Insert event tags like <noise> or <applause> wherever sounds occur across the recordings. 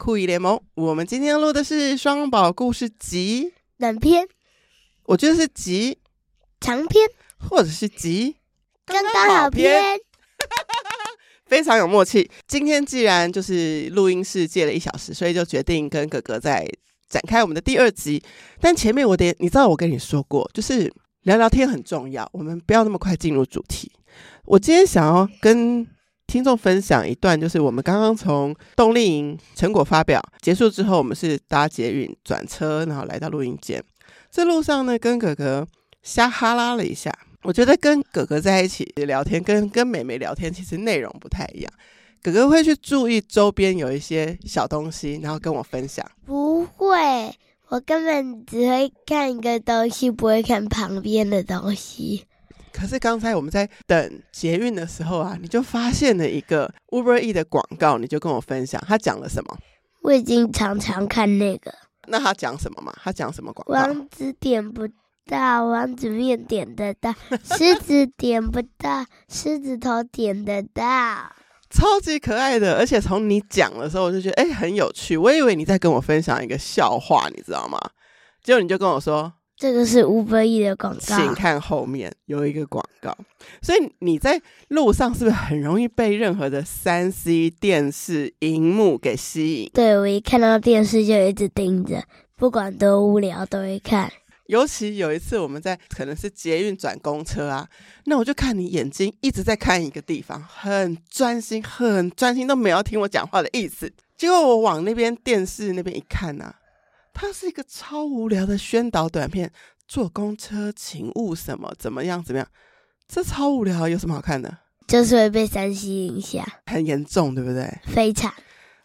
酷姨联盟。我们今天录的是双宝故事集短篇，我觉得是集长篇，或者是集刚刚好篇，<laughs> 非常有默契。今天既然就是录音室借了一小时，所以就决定跟哥哥再展开我们的第二集。但前面我得，你知道我跟你说过，就是聊聊天很重要，我们不要那么快进入主题。我今天想要跟听众分享一段，就是我们刚刚从冬令营成果发表结束之后，我们是搭捷运转车，然后来到录音间。这路上呢，跟哥哥瞎哈拉了一下。我觉得跟哥哥在一起聊天，跟跟妹妹聊天，其实内容不太一样。哥哥会去注意周边有一些小东西，然后跟我分享。不会，我根本只会看一个东西，不会看旁边的东西。可是刚才我们在等捷运的时候啊，你就发现了一个 Uber E 的广告，你就跟我分享，他讲了什么？我已经常常看那个。那他讲什么嘛？他讲什么广告？王子点不到，王子面点得到；狮子点不到，<laughs> 狮子头点得到。超级可爱的，而且从你讲的时候，我就觉得哎、欸、很有趣。我以为你在跟我分享一个笑话，你知道吗？结果你就跟我说。这个是 Uber Eats 的广告，请看后面有一个广告。所以你在路上是不是很容易被任何的三 C 电视荧幕给吸引？对，我一看到电视就一直盯着，不管多无聊都会看。尤其有一次我们在可能是捷运转公车啊，那我就看你眼睛一直在看一个地方，很专心，很专心，都没有听我讲话的意思。结果我往那边电视那边一看啊。它是一个超无聊的宣导短片，坐公车请勿什么怎么样怎么样，这超无聊，有什么好看的？就是会被三 C 影响，很严重，对不对？非常。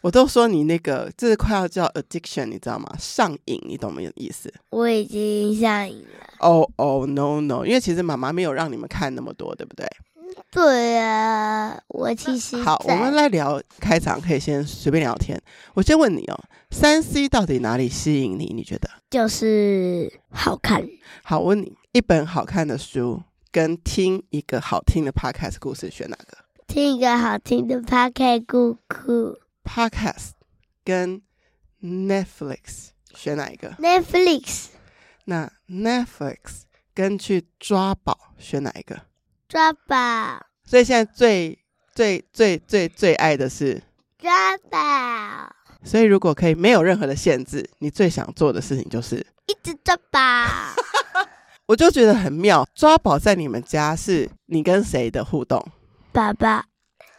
我都说你那个，这是快要叫 addiction，你知道吗？上瘾，你懂没有意思？我已经上瘾了。哦哦，no no，因为其实妈妈没有让你们看那么多，对不对？对啊，我其实好，我们来聊开场，可以先随便聊天。我先问你哦，三 C 到底哪里吸引你？你觉得？就是好看。好，我问你，一本好看的书跟听一个好听的 podcast 故事，选哪个？听一个好听的 podcast 故事。podcast 跟 Netflix 选哪一个？Netflix。那 Netflix 跟去抓宝选哪一个？抓宝，所以现在最最最最最爱的是抓宝。所以如果可以没有任何的限制，你最想做的事情就是一直抓宝。<laughs> 我就觉得很妙，抓宝在你们家是你跟谁的互动？爸爸。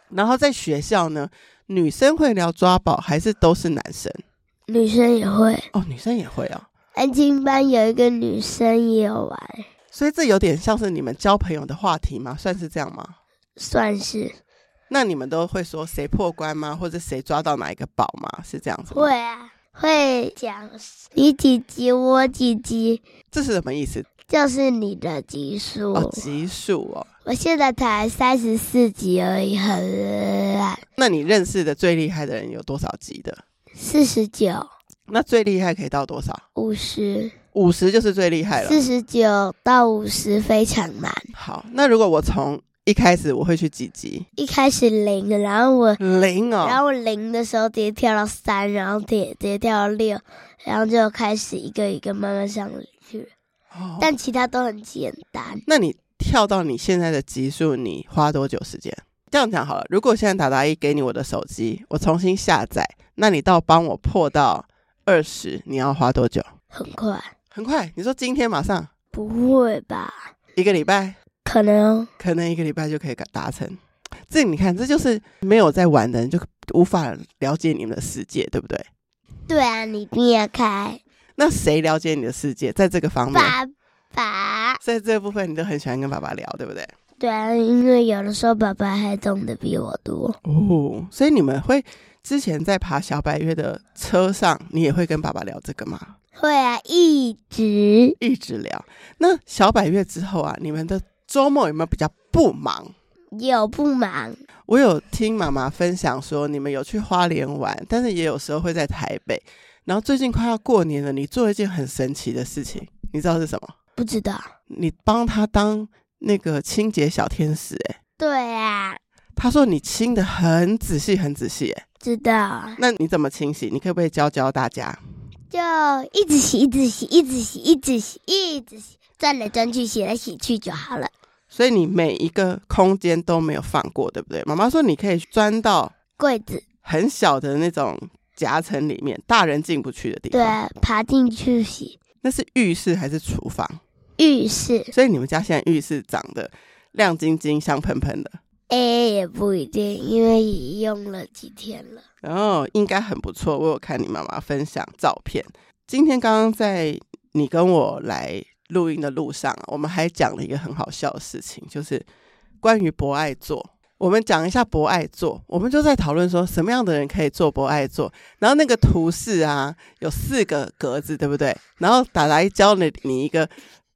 然后在学校呢，女生会聊抓宝还是都是男生？女生也会哦，女生也会哦。安静班有一个女生也有玩。所以这有点像是你们交朋友的话题吗？算是这样吗？算是。那你们都会说谁破关吗？或者谁抓到哪一个宝吗？是这样子吗？会啊，会讲你几级，我几级。这是什么意思？就是你的级数。哦，级数哦。我现在才三十四级而已，很烂。那你认识的最厉害的人有多少级的？四十九。那最厉害可以到多少？五十。五十就是最厉害了。四十九到五十非常难。好，那如果我从一开始我会去几级？一开始零，然后我零哦，然后我零的时候直接跳到三，然后直接直接跳到六，然后就开始一个一个慢慢上去。哦，但其他都很简单。那你跳到你现在的级数，你花多久时间？这样讲好了，如果现在达达一给你我的手机，我重新下载，那你到帮我破到二十，你要花多久？很快。很快，你说今天马上？不会吧？一个礼拜？可能，可能一个礼拜就可以达成。这你看，这就是没有在玩的人就无法了解你们的世界，对不对？对啊，你一定要开。那谁了解你的世界？在这个方面，爸爸，在这部分你都很喜欢跟爸爸聊，对不对？对啊，因为有的时候爸爸还懂得比我多哦。所以你们会之前在爬小白月的车上，你也会跟爸爸聊这个吗？会啊，一直一直聊。那小百月之后啊，你们的周末有没有比较不忙？有不忙。我有听妈妈分享说，你们有去花莲玩，但是也有时候会在台北。然后最近快要过年了，你做了一件很神奇的事情，你知道是什么？不知道。你帮他当那个清洁小天使，欸，哎。对啊。他说你清的很仔细，很仔细。哎，知道。那你怎么清洗？你可不可以教教大家？就一直洗，一直洗，一直洗，一直洗，一直洗，转来转去，洗来洗去就好了。所以你每一个空间都没有放过，对不对？妈妈说你可以钻到柜子很小的那种夹层里面，大人进不去的地方。对，爬进去洗。那是浴室还是厨房？浴室。所以你们家现在浴室长得亮晶晶、香喷喷的？哎，也不一定，因为也用了几天了。哦，应该很不错。我有看你妈妈分享照片。今天刚刚在你跟我来录音的路上，我们还讲了一个很好笑的事情，就是关于博爱座。我们讲一下博爱座，我们就在讨论说什么样的人可以坐博爱座。然后那个图示啊，有四个格子，对不对？然后达达教了你一个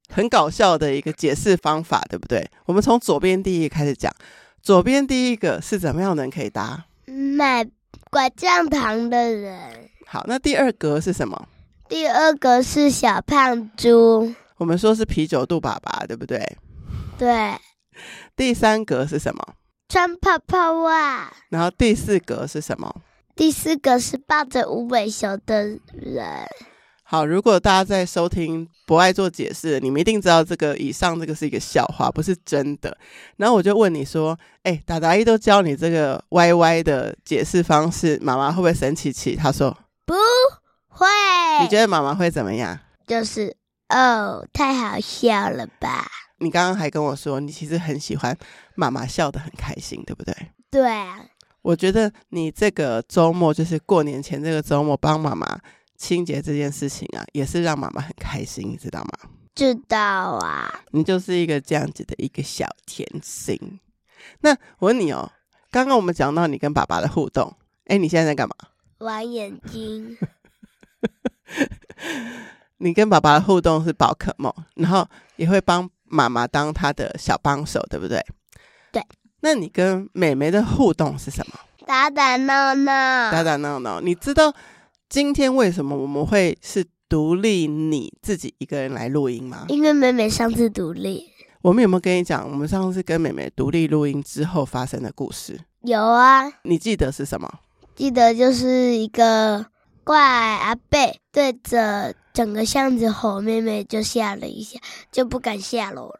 很搞笑的一个解释方法，对不对？我们从左边第一开始讲，左边第一个是怎么样的人可以搭？买拐杖糖的人。好，那第二格是什么？第二个是小胖猪。我们说是啤酒肚爸爸，对不对？对。第三格是什么？穿泡泡袜。然后第四格是什么？第四个是抱着无尾熊的人。好，如果大家在收听不爱做解释，你们一定知道这个以上这个是一个笑话，不是真的。然后我就问你说：“哎，达达一都教你这个歪歪的解释方式，妈妈会不会生气气？”他说：“不会。”你觉得妈妈会怎么样？就是哦，太好笑了吧？你刚刚还跟我说，你其实很喜欢妈妈笑得很开心，对不对？对啊。我觉得你这个周末，就是过年前这个周末，帮妈妈。清洁这件事情啊，也是让妈妈很开心，你知道吗？知道啊。你就是一个这样子的一个小甜心。那我问你哦，刚刚我们讲到你跟爸爸的互动，哎，你现在在干嘛？玩眼睛。<laughs> 你跟爸爸的互动是宝可梦，然后也会帮妈妈当他的小帮手，对不对？对。那你跟妹妹的互动是什么？打打闹闹。打打闹闹，你知道？今天为什么我们会是独立你自己一个人来录音吗？因为妹妹上次独立。我们有没有跟你讲，我们上次跟妹妹独立录音之后发生的故事？有啊。你记得是什么？记得就是一个怪阿贝对着整个巷子吼，妹妹就吓了一下，就不敢下楼了。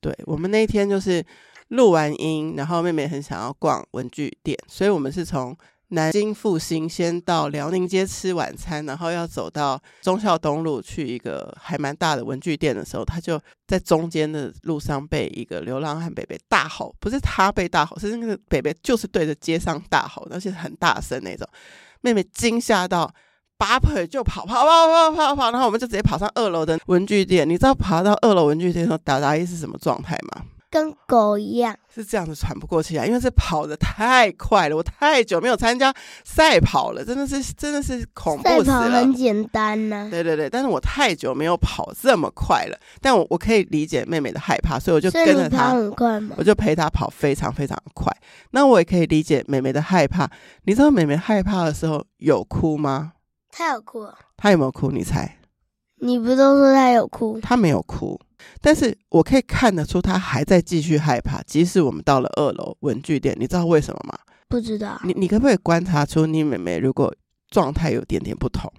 对，我们那一天就是录完音，然后妹妹很想要逛文具店，所以我们是从。南京复兴先到辽宁街吃晚餐，然后要走到忠孝东路去一个还蛮大的文具店的时候，他就在中间的路上被一个流浪汉北北大吼，不是他被大吼，是那个北北就是对着街上大吼，而且很大声那种。妹妹惊吓到拔腿就跑，跑跑跑跑跑，然后我们就直接跑上二楼的文具店。你知道爬到二楼文具店的时候，达达伊是什么状态吗？跟狗一样，是这样子喘不过气来，因为这跑的太快了。我太久没有参加赛跑了，真的是真的是恐怖死了。赛跑很简单呢、啊，对对对，但是我太久没有跑这么快了。但我我可以理解妹妹的害怕，所以我就跟着她，我就陪她跑非常非常快。那我也可以理解妹妹的害怕。你知道妹妹害怕的时候有哭吗？她有哭。她有没有哭？你猜？你不都说她有哭？她没有哭。但是我可以看得出他还在继续害怕，即使我们到了二楼文具店，你知道为什么吗？不知道。你你可不可以观察出你妹妹如果状态有点点不同？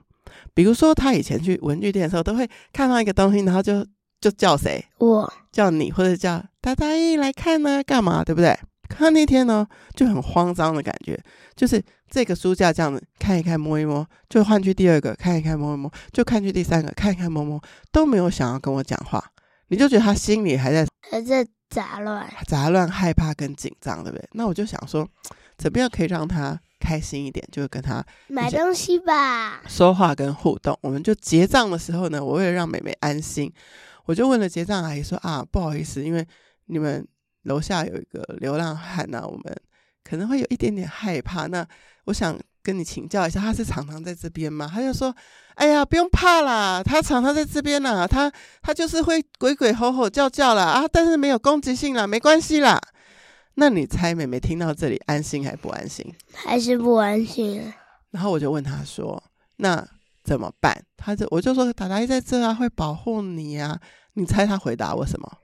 比如说，她以前去文具店的时候，都会看到一个东西，然后就就叫谁？我叫你，或者叫达达一来看呢？干嘛？对不对？可那天呢，就很慌张的感觉，就是这个书架这样子看一看摸一摸，就换去第二个看一看摸一摸，就看去第三个看一看摸摸，都没有想要跟我讲话。你就觉得他心里还在还在杂乱，杂乱、害怕跟紧张，对不对？那我就想说，怎么样可以让他开心一点？就跟他买东西吧，说话跟互动。我们就结账的时候呢，我为了让妹妹安心，我就问了结账阿姨说：“啊，不好意思，因为你们楼下有一个流浪汉呢、啊，我们可能会有一点点害怕。那我想。”跟你请教一下，他是常常在这边吗？他就说：“哎呀，不用怕啦，他常常在这边啦，他他就是会鬼鬼吼吼叫叫啦啊，但是没有攻击性啦，没关系啦。”那你猜妹妹听到这里安心还不安心？还是不安心。然后我就问他说：“那怎么办？”他就我就说：“达达一在这啊，会保护你啊。”你猜他回答我什么？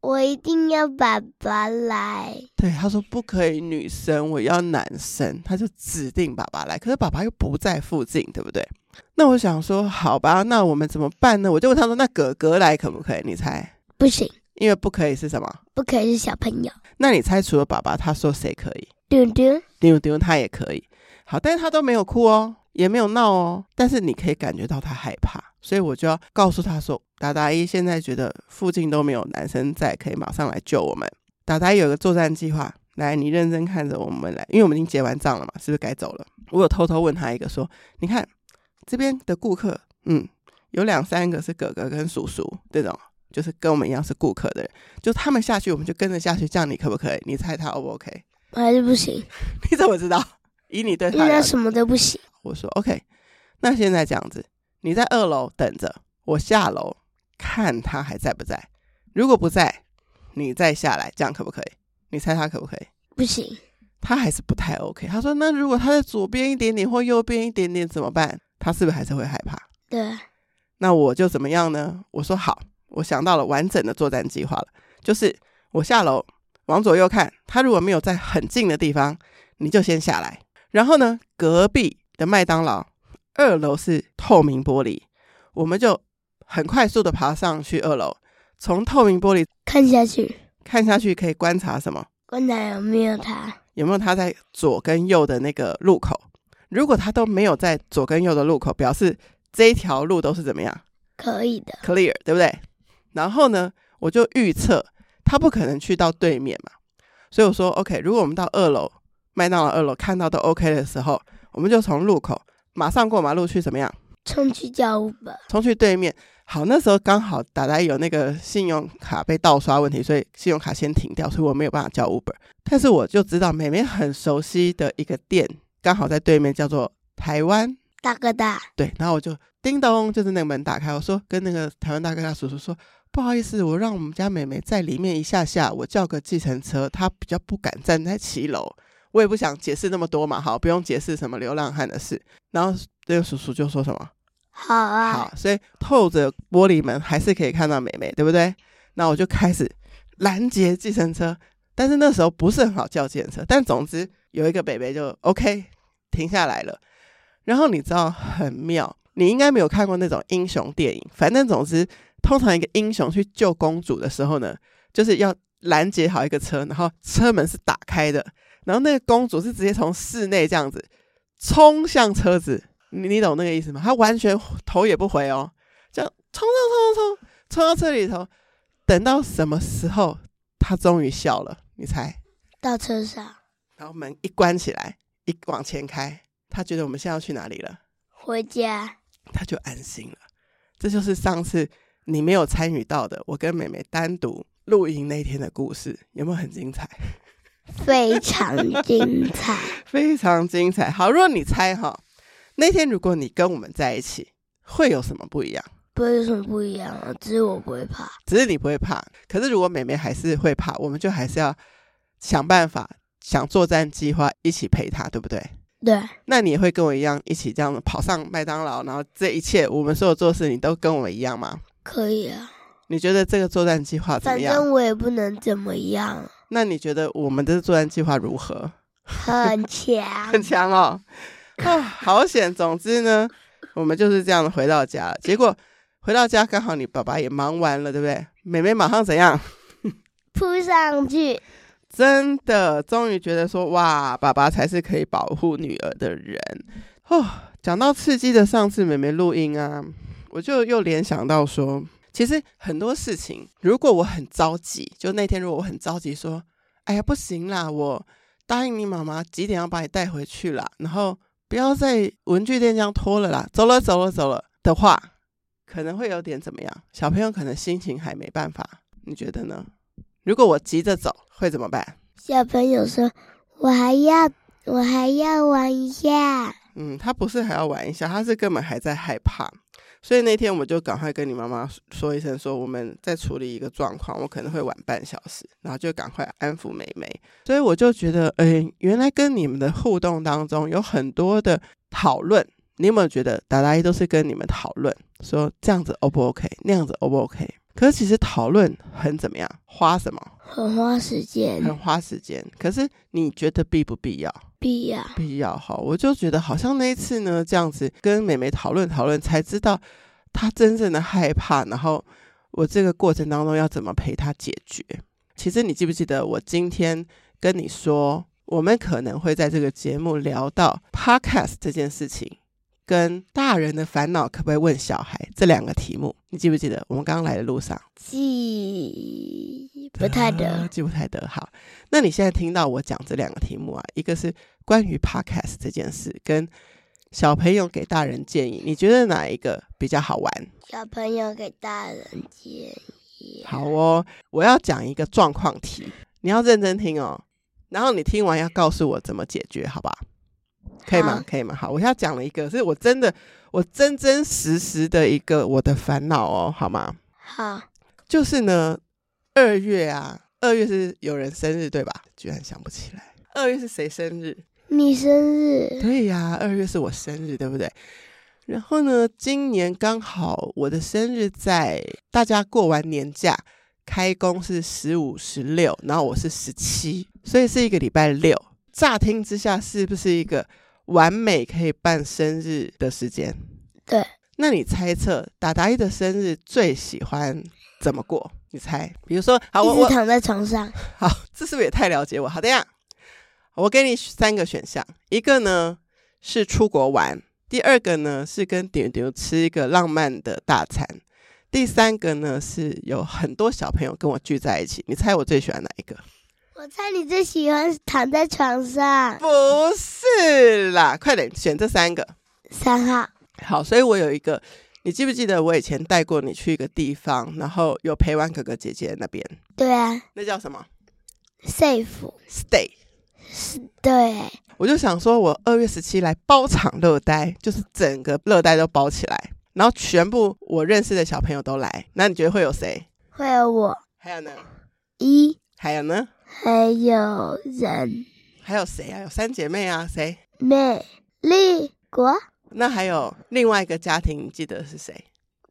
我一定要爸爸来。对，他说不可以女生，我要男生，他就指定爸爸来。可是爸爸又不在附近，对不对？那我想说，好吧，那我们怎么办呢？我就问他说，那哥哥来可不可以？你猜？不行，因为不可以是什么？不可以是小朋友。那你猜，除了爸爸，他说谁可以？丢丢丢丢，他也可以。好，但是他都没有哭哦，也没有闹哦，但是你可以感觉到他害怕，所以我就要告诉他说：“达达一现在觉得附近都没有男生在，可以马上来救我们。达达一有个作战计划，来，你认真看着我们来，因为我们已经结完账了嘛，是不是该走了？我有偷偷问他一个说：你看这边的顾客，嗯，有两三个是哥哥跟叔叔这种，就是跟我们一样是顾客的人，就他们下去，我们就跟着下去，这样你可不可以？你猜他 O 不 OK？还是不行？<laughs> 你怎么知道？以你对他，因为什么都不行。我说 OK，那现在这样子，你在二楼等着，我下楼看他还在不在。如果不在，你再下来，这样可不可以？你猜他可不可以？不行，他还是不太 OK。他说：“那如果他在左边一点点或右边一点点怎么办？”他是不是还是会害怕？对。那我就怎么样呢？我说好，我想到了完整的作战计划了，就是我下楼往左右看，他如果没有在很近的地方，你就先下来。然后呢，隔壁的麦当劳二楼是透明玻璃，我们就很快速的爬上去二楼，从透明玻璃看下去，看下去可以观察什么？观察有没有他？有没有他在左跟右的那个路口？如果他都没有在左跟右的路口，表示这一条路都是怎么样？可以的，clear，对不对？然后呢，我就预测他不可能去到对面嘛，所以我说 OK，如果我们到二楼。麦当劳二楼看到都 OK 的时候，我们就从路口马上过马路去怎么样？冲去叫 Uber，冲去对面。好，那时候刚好达达有那个信用卡被盗刷问题，所以信用卡先停掉，所以我没有办法叫 Uber。但是我就知道妹妹很熟悉的一个店，刚好在对面，叫做台湾大哥大。对，然后我就叮咚，就是那个门打开，我说跟那个台湾大哥大叔叔说，不好意思，我让我们家妹妹在里面一下下，我叫个计程车，她比较不敢站在骑楼。我也不想解释那么多嘛，好，不用解释什么流浪汉的事。然后那个叔叔就说什么：“好啊，好。”所以透着玻璃门还是可以看到美美，对不对？那我就开始拦截计程车，但是那时候不是很好叫计程车。但总之有一个北北就 OK 停下来了。然后你知道很妙，你应该没有看过那种英雄电影。反正总之，通常一个英雄去救公主的时候呢，就是要拦截好一个车，然后车门是打开的。然后那个公主是直接从室内这样子冲向车子，你你懂那个意思吗？她完全头也不回哦，这样冲冲冲冲冲冲到车里头，等到什么时候她终于笑了？你猜？到车上，然后门一关起来，一往前开，她觉得我们现在要去哪里了？回家，她就安心了。这就是上次你没有参与到的，我跟妹妹单独露营那天的故事，有没有很精彩？非常精彩，<laughs> 非常精彩。好，如果你猜哈，那天如果你跟我们在一起，会有什么不一样？不会有什么不一样啊，只是我不会怕。只是你不会怕，可是如果妹妹还是会怕，我们就还是要想办法想作战计划，一起陪她，对不对？对。那你也会跟我一样，一起这样跑上麦当劳，然后这一切我们所有做事，你都跟我们一样吗？可以啊。你觉得这个作战计划怎么样？反正我也不能怎么样。那你觉得我们的作战计划如何？很强，<laughs> 很强哦！哦，好险！总之呢，我们就是这样回到家了。结果回到家刚好你爸爸也忙完了，对不对？妹妹马上怎样？<laughs> 扑上去！真的，终于觉得说哇，爸爸才是可以保护女儿的人哦。讲到刺激的上次妹妹录音啊，我就又联想到说。其实很多事情，如果我很着急，就那天如果我很着急，说：“哎呀，不行啦，我答应你妈妈几点要把你带回去啦，然后不要在文具店这样拖了啦，走了走了走了的话，可能会有点怎么样？小朋友可能心情还没办法，你觉得呢？如果我急着走，会怎么办？小朋友说：“我还要，我还要玩一下。”嗯，他不是还要玩一下，他是根本还在害怕。所以那天我就赶快跟你妈妈说一声，说我们在处理一个状况，我可能会晚半小时，然后就赶快安抚妹妹。所以我就觉得，哎，原来跟你们的互动当中有很多的讨论。你有没有觉得达达一都是跟你们讨论，说这样子 O 不 OK，那样子 O 不 OK？可是其实讨论很怎么样？花什么？很花时间，很花时间。可是你觉得必不必要？必要，必要。哈，我就觉得好像那一次呢，这样子跟妹妹讨论讨论，才知道她真正的害怕。然后我这个过程当中要怎么陪她解决？其实你记不记得我今天跟你说，我们可能会在这个节目聊到 Podcast 这件事情。跟大人的烦恼可不可以问小孩这两个题目？你记不记得？我们刚刚来的路上记不太得，记不太得。好，那你现在听到我讲这两个题目啊，一个是关于 Podcast 这件事，跟小朋友给大人建议，你觉得哪一个比较好玩？小朋友给大人建议。好哦，我要讲一个状况题，你要认真听哦，然后你听完要告诉我怎么解决，好吧？可以吗？可以吗？好，我要讲了一个，是我真的，我真真实实的一个我的烦恼哦，好吗？好，就是呢，二月啊，二月是有人生日对吧？居然想不起来，二月是谁生日？你生日？对呀，二月是我生日，对不对？然后呢，今年刚好我的生日在大家过完年假开工是十五、十六，然后我是十七，所以是一个礼拜六。乍听之下是不是一个？完美可以办生日的时间，对。那你猜测达达一的生日最喜欢怎么过？你猜？比如说，好，我躺在床上。<laughs> 好，这是不是也太了解我？好的呀，我给你三个选项，一个呢是出国玩，第二个呢是跟点点吃一个浪漫的大餐，第三个呢是有很多小朋友跟我聚在一起。你猜我最喜欢哪一个？我猜你最喜欢躺在床上。不是啦，快点选这三个。三号。好，所以我有一个，你记不记得我以前带过你去一个地方，然后有陪玩哥哥姐姐那边？对啊。那叫什么？Safe Stay。是，对。我就想说，我二月十七来包场乐呆，就是整个乐呆都包起来，然后全部我认识的小朋友都来。那你觉得会有谁？会有我。还有呢？一。还有呢？还有人，还有谁啊？有三姐妹啊？谁？美丽国。那还有另外一个家庭，你记得是谁？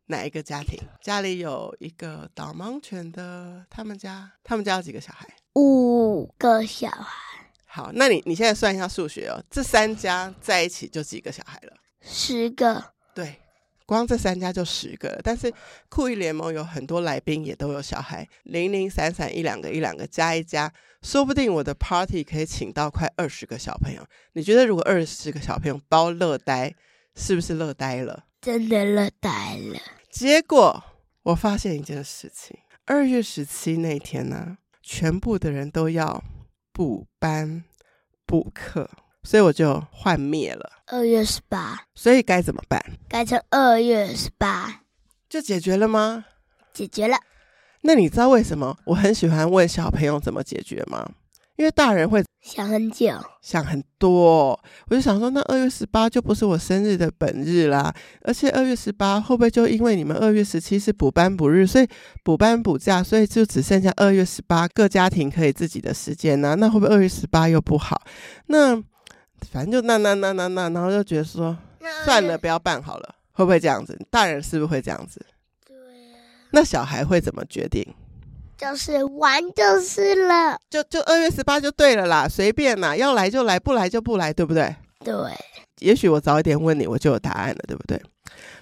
哪一个家庭？家里有一个导盲犬的，他们家，他们家有几个小孩？五个小孩。好，那你你现在算一下数学哦，这三家在一起就几个小孩了？十个。对。光这三家就十个了，但是酷艺联盟有很多来宾也都有小孩，零零散散一两个一两个加一加，说不定我的 party 可以请到快二十个小朋友。你觉得如果二十个小朋友包乐呆，是不是乐呆了？真的乐呆了。结果我发现一件事情，二月十七那天呢、啊，全部的人都要补班补课。所以我就幻灭了。二月十八，所以该怎么办？改成二月十八，就解决了吗？解决了。那你知道为什么我很喜欢问小朋友怎么解决吗？因为大人会想很久，想很多。我就想说，那二月十八就不是我生日的本日啦。而且二月十八会不会就因为你们二月十七是补班补日，所以补班补假，所以就只剩下二月十八各家庭可以自己的时间呢？那会不会二月十八又不好？那反正就那那那那那，然后就觉得说算了，不要办好了，会不会这样子？大人是不是会这样子？对啊。那小孩会怎么决定？就是玩就是了，就就二月十八就对了啦，随便啦，要来就来，不来就不来，对不对？对。也许我早一点问你，我就有答案了，对不对？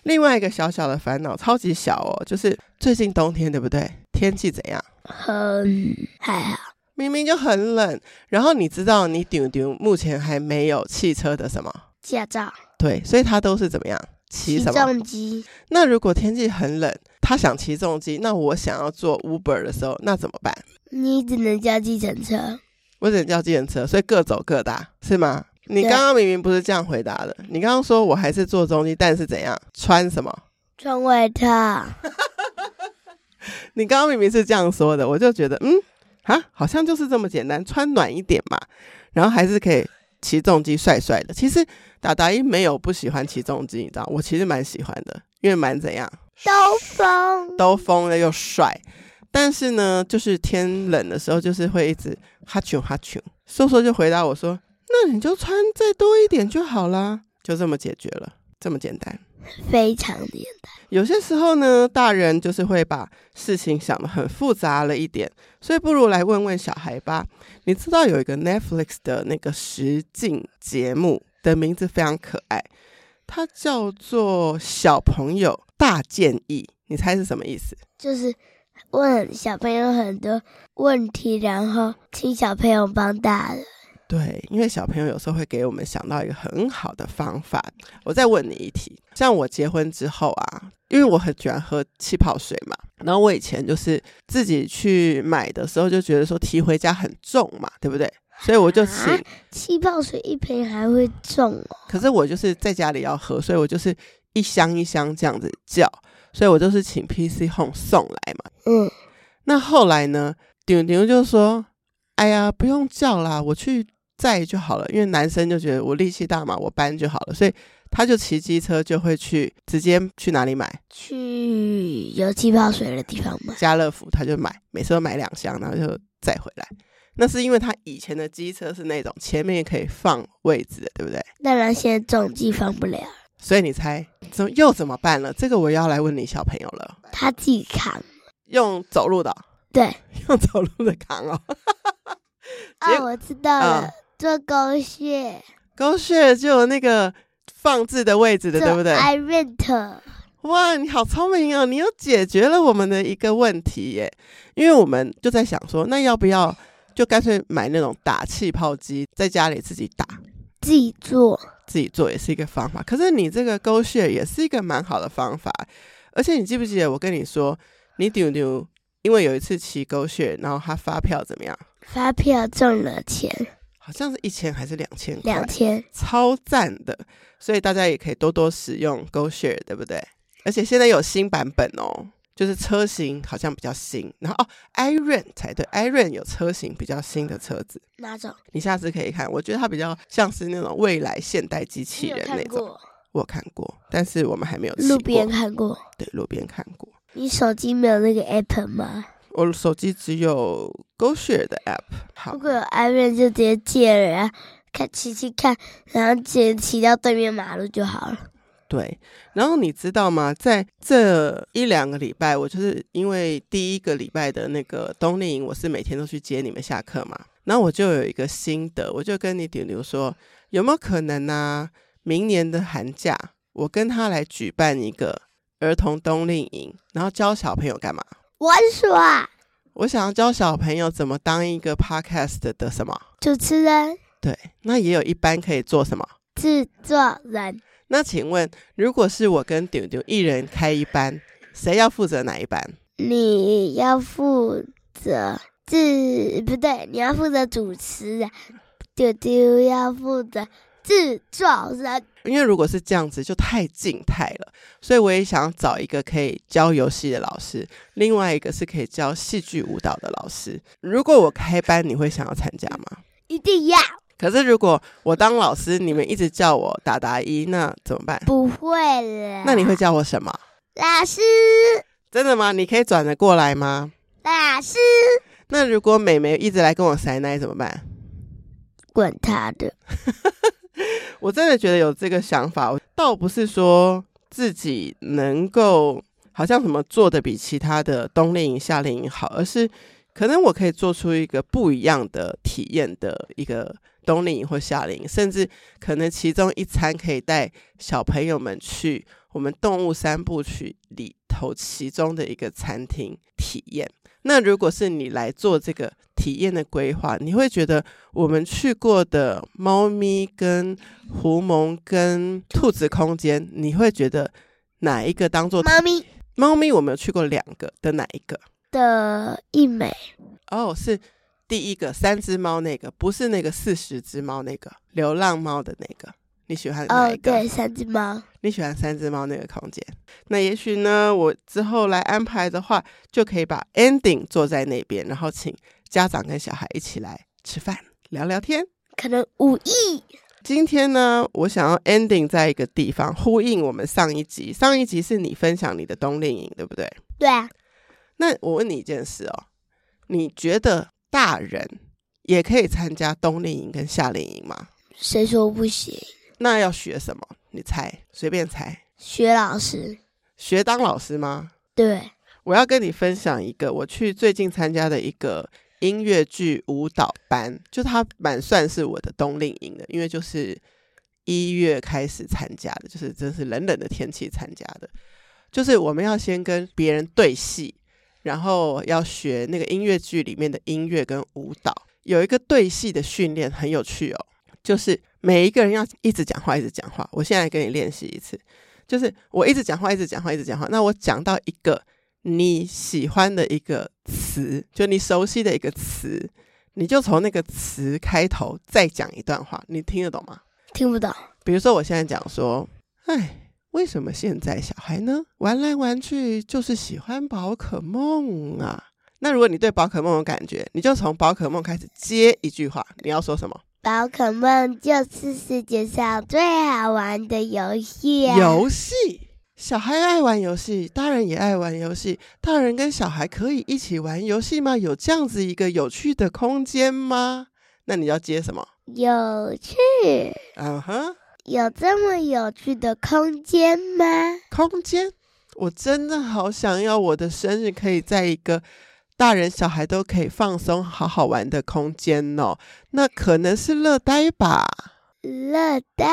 另外一个小小的烦恼，超级小哦，就是最近冬天，对不对？天气怎样？很还好。明明就很冷，然后你知道你丢丢目前还没有汽车的什么驾照？对，所以他都是怎么样骑什么？重机。那如果天气很冷，他想骑重机，那我想要坐 Uber 的时候，那怎么办？你只能叫计程车。我只能叫计程车，所以各走各的，是吗？你刚刚明明不是这样回答的，你刚刚说我还是坐重机，但是怎样穿什么？穿外套。<laughs> 你刚刚明明是这样说的，我就觉得嗯。啊，好像就是这么简单，穿暖一点嘛，然后还是可以骑重机帅帅的。其实达达一没有不喜欢骑重机，你知道，我其实蛮喜欢的，因为蛮怎样，兜风，兜风了又帅。但是呢，就是天冷的时候，就是会一直哈啾哈啾。瘦瘦就回答我说：“那你就穿再多一点就好啦，就这么解决了。”这么简单？非常简单。有些时候呢，大人就是会把事情想得很复杂了一点，所以不如来问问小孩吧。你知道有一个 Netflix 的那个实境节目的名字非常可爱，它叫做《小朋友大建议》，你猜是什么意思？就是问小朋友很多问题，然后请小朋友帮大人。对，因为小朋友有时候会给我们想到一个很好的方法。我再问你一题，像我结婚之后啊，因为我很喜欢喝气泡水嘛，然后我以前就是自己去买的时候就觉得说提回家很重嘛，对不对？所以我就请、啊、气泡水一瓶还会重哦。可是我就是在家里要喝，所以我就是一箱一箱这样子叫，所以我就是请 PC Home 送来嘛。嗯，那后来呢，顶顶就说：“哎呀，不用叫啦，我去。”载就好了，因为男生就觉得我力气大嘛，我搬就好了，所以他就骑机车就会去直接去哪里买？去有气泡水的地方买。家乐福他就买，每次都买两箱，然后就载回来。那是因为他以前的机车是那种前面可以放位置的，对不对？当然现在重机放不了。所以你猜怎么又怎么办了？这个我要来问你小朋友了。他自己扛，用走路的？对，用走路的扛哦。<laughs> 啊，我知道了。嗯做狗血，狗血就有那个放置的位置的，对不对？iRent，哇，你好聪明哦！你又解决了我们的一个问题耶。因为我们就在想说，那要不要就干脆买那种打气泡机，在家里自己打，自己做，自己做也是一个方法。可是你这个勾血也是一个蛮好的方法，而且你记不记得我跟你说，你丢丢，因为有一次骑勾血，然后他发票怎么样？发票中了钱。好像是一千还是两千块？两千，超赞的！所以大家也可以多多使用 GoShare，对不对？而且现在有新版本哦，就是车型好像比较新。然后哦，iRent 才对，iRent 有车型比较新的车子。哪种？你下次可以看，我觉得它比较像是那种未来现代机器人那种。我有看过，但是我们还没有路边看过。对，路边看过。你手机没有那个 App 吗？我手机只有 GoShare 的 app。好，如果有 iPhone 就直接借了，然后看骑骑看，然后直接骑到对面马路就好了。对，然后你知道吗？在这一两个礼拜，我就是因为第一个礼拜的那个冬令营，我是每天都去接你们下课嘛。然后我就有一个心得，我就跟你顶流说，有没有可能呢、啊？明年的寒假，我跟他来举办一个儿童冬令营，然后教小朋友干嘛？玩耍，我想要教小朋友怎么当一个 podcast 的什么主持人。对，那也有一班可以做什么制作人。那请问，如果是我跟丢丢一人开一班，谁要负责哪一班？你要负责制，不对，你要负责主持人，丢丢要负责制作人。因为如果是这样子，就太静态了，所以我也想要找一个可以教游戏的老师，另外一个是可以教戏剧舞蹈的老师。如果我开班，你会想要参加吗？一定要。可是如果我当老师，你们一直叫我达达一，那怎么办？不会了。那你会叫我什么？老师。真的吗？你可以转得过来吗？老师。那如果美眉一直来跟我塞奶怎么办？管他的。<laughs> <laughs> 我真的觉得有这个想法，倒不是说自己能够好像什么做的比其他的冬令营、夏令营好，而是可能我可以做出一个不一样的体验的一个冬令营或夏令营，甚至可能其中一餐可以带小朋友们去我们动物三部曲里头其中的一个餐厅体验。那如果是你来做这个体验的规划，你会觉得我们去过的猫咪跟狐獴跟兔子空间，你会觉得哪一个当做猫咪？猫咪我们有去过两个的哪一个？的一美哦，是第一个三只猫那个，不是那个四十只猫那个流浪猫的那个。你喜欢哪一个？哦，对，三只猫。你喜欢三只猫那个空间？那也许呢，我之后来安排的话，就可以把 ending 坐在那边，然后请家长跟小孩一起来吃饭聊聊天。可能五亿。今天呢，我想要 ending 在一个地方，呼应我们上一集。上一集是你分享你的冬令营，对不对？对啊。那我问你一件事哦，你觉得大人也可以参加冬令营跟夏令营吗？谁说不行？那要学什么？你猜，随便猜。学老师。学当老师吗？对。我要跟你分享一个，我去最近参加的一个音乐剧舞蹈班，就它蛮算是我的冬令营的，因为就是一月开始参加的，就是真是冷冷的天气参加的，就是我们要先跟别人对戏，然后要学那个音乐剧里面的音乐跟舞蹈，有一个对戏的训练很有趣哦，就是每一个人要一直讲话，一直讲话。我现在跟你练习一次，就是我一直讲话，一直讲话，一直讲话。那我讲到一个。你喜欢的一个词，就你熟悉的一个词，你就从那个词开头再讲一段话，你听得懂吗？听不懂。比如说，我现在讲说，哎，为什么现在小孩呢，玩来玩去就是喜欢宝可梦啊？那如果你对宝可梦有感觉，你就从宝可梦开始接一句话，你要说什么？宝可梦就是世界上最好玩的游戏啊！游戏。小孩爱玩游戏，大人也爱玩游戏。大人跟小孩可以一起玩游戏吗？有这样子一个有趣的空间吗？那你要接什么？有趣。嗯哼，有这么有趣的空间吗？空间，我真的好想要我的生日可以在一个大人小孩都可以放松、好好玩的空间哦。那可能是乐呆吧？乐呆。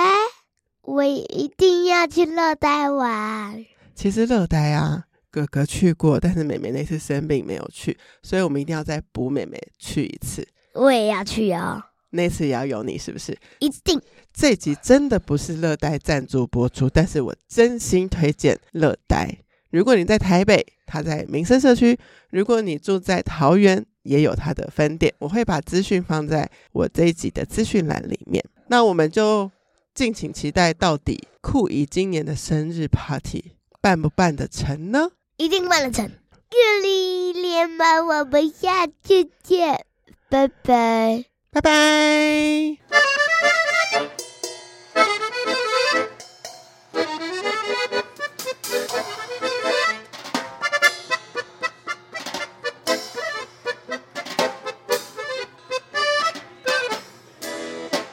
我一定要去乐呆玩。其实乐呆啊，哥哥去过，但是妹妹那次生病没有去，所以我们一定要再补妹妹去一次。我也要去哦，那次也要有你，是不是？一定。这集真的不是乐呆赞助播出，但是我真心推荐乐呆。如果你在台北，他在民生社区；如果你住在桃园，也有他的分店。我会把资讯放在我这一集的资讯栏里面。那我们就。敬请期待，到底酷姨今年的生日 party 办不办得成呢？一定办得成！月历连麦，我们下次见，拜拜，拜拜。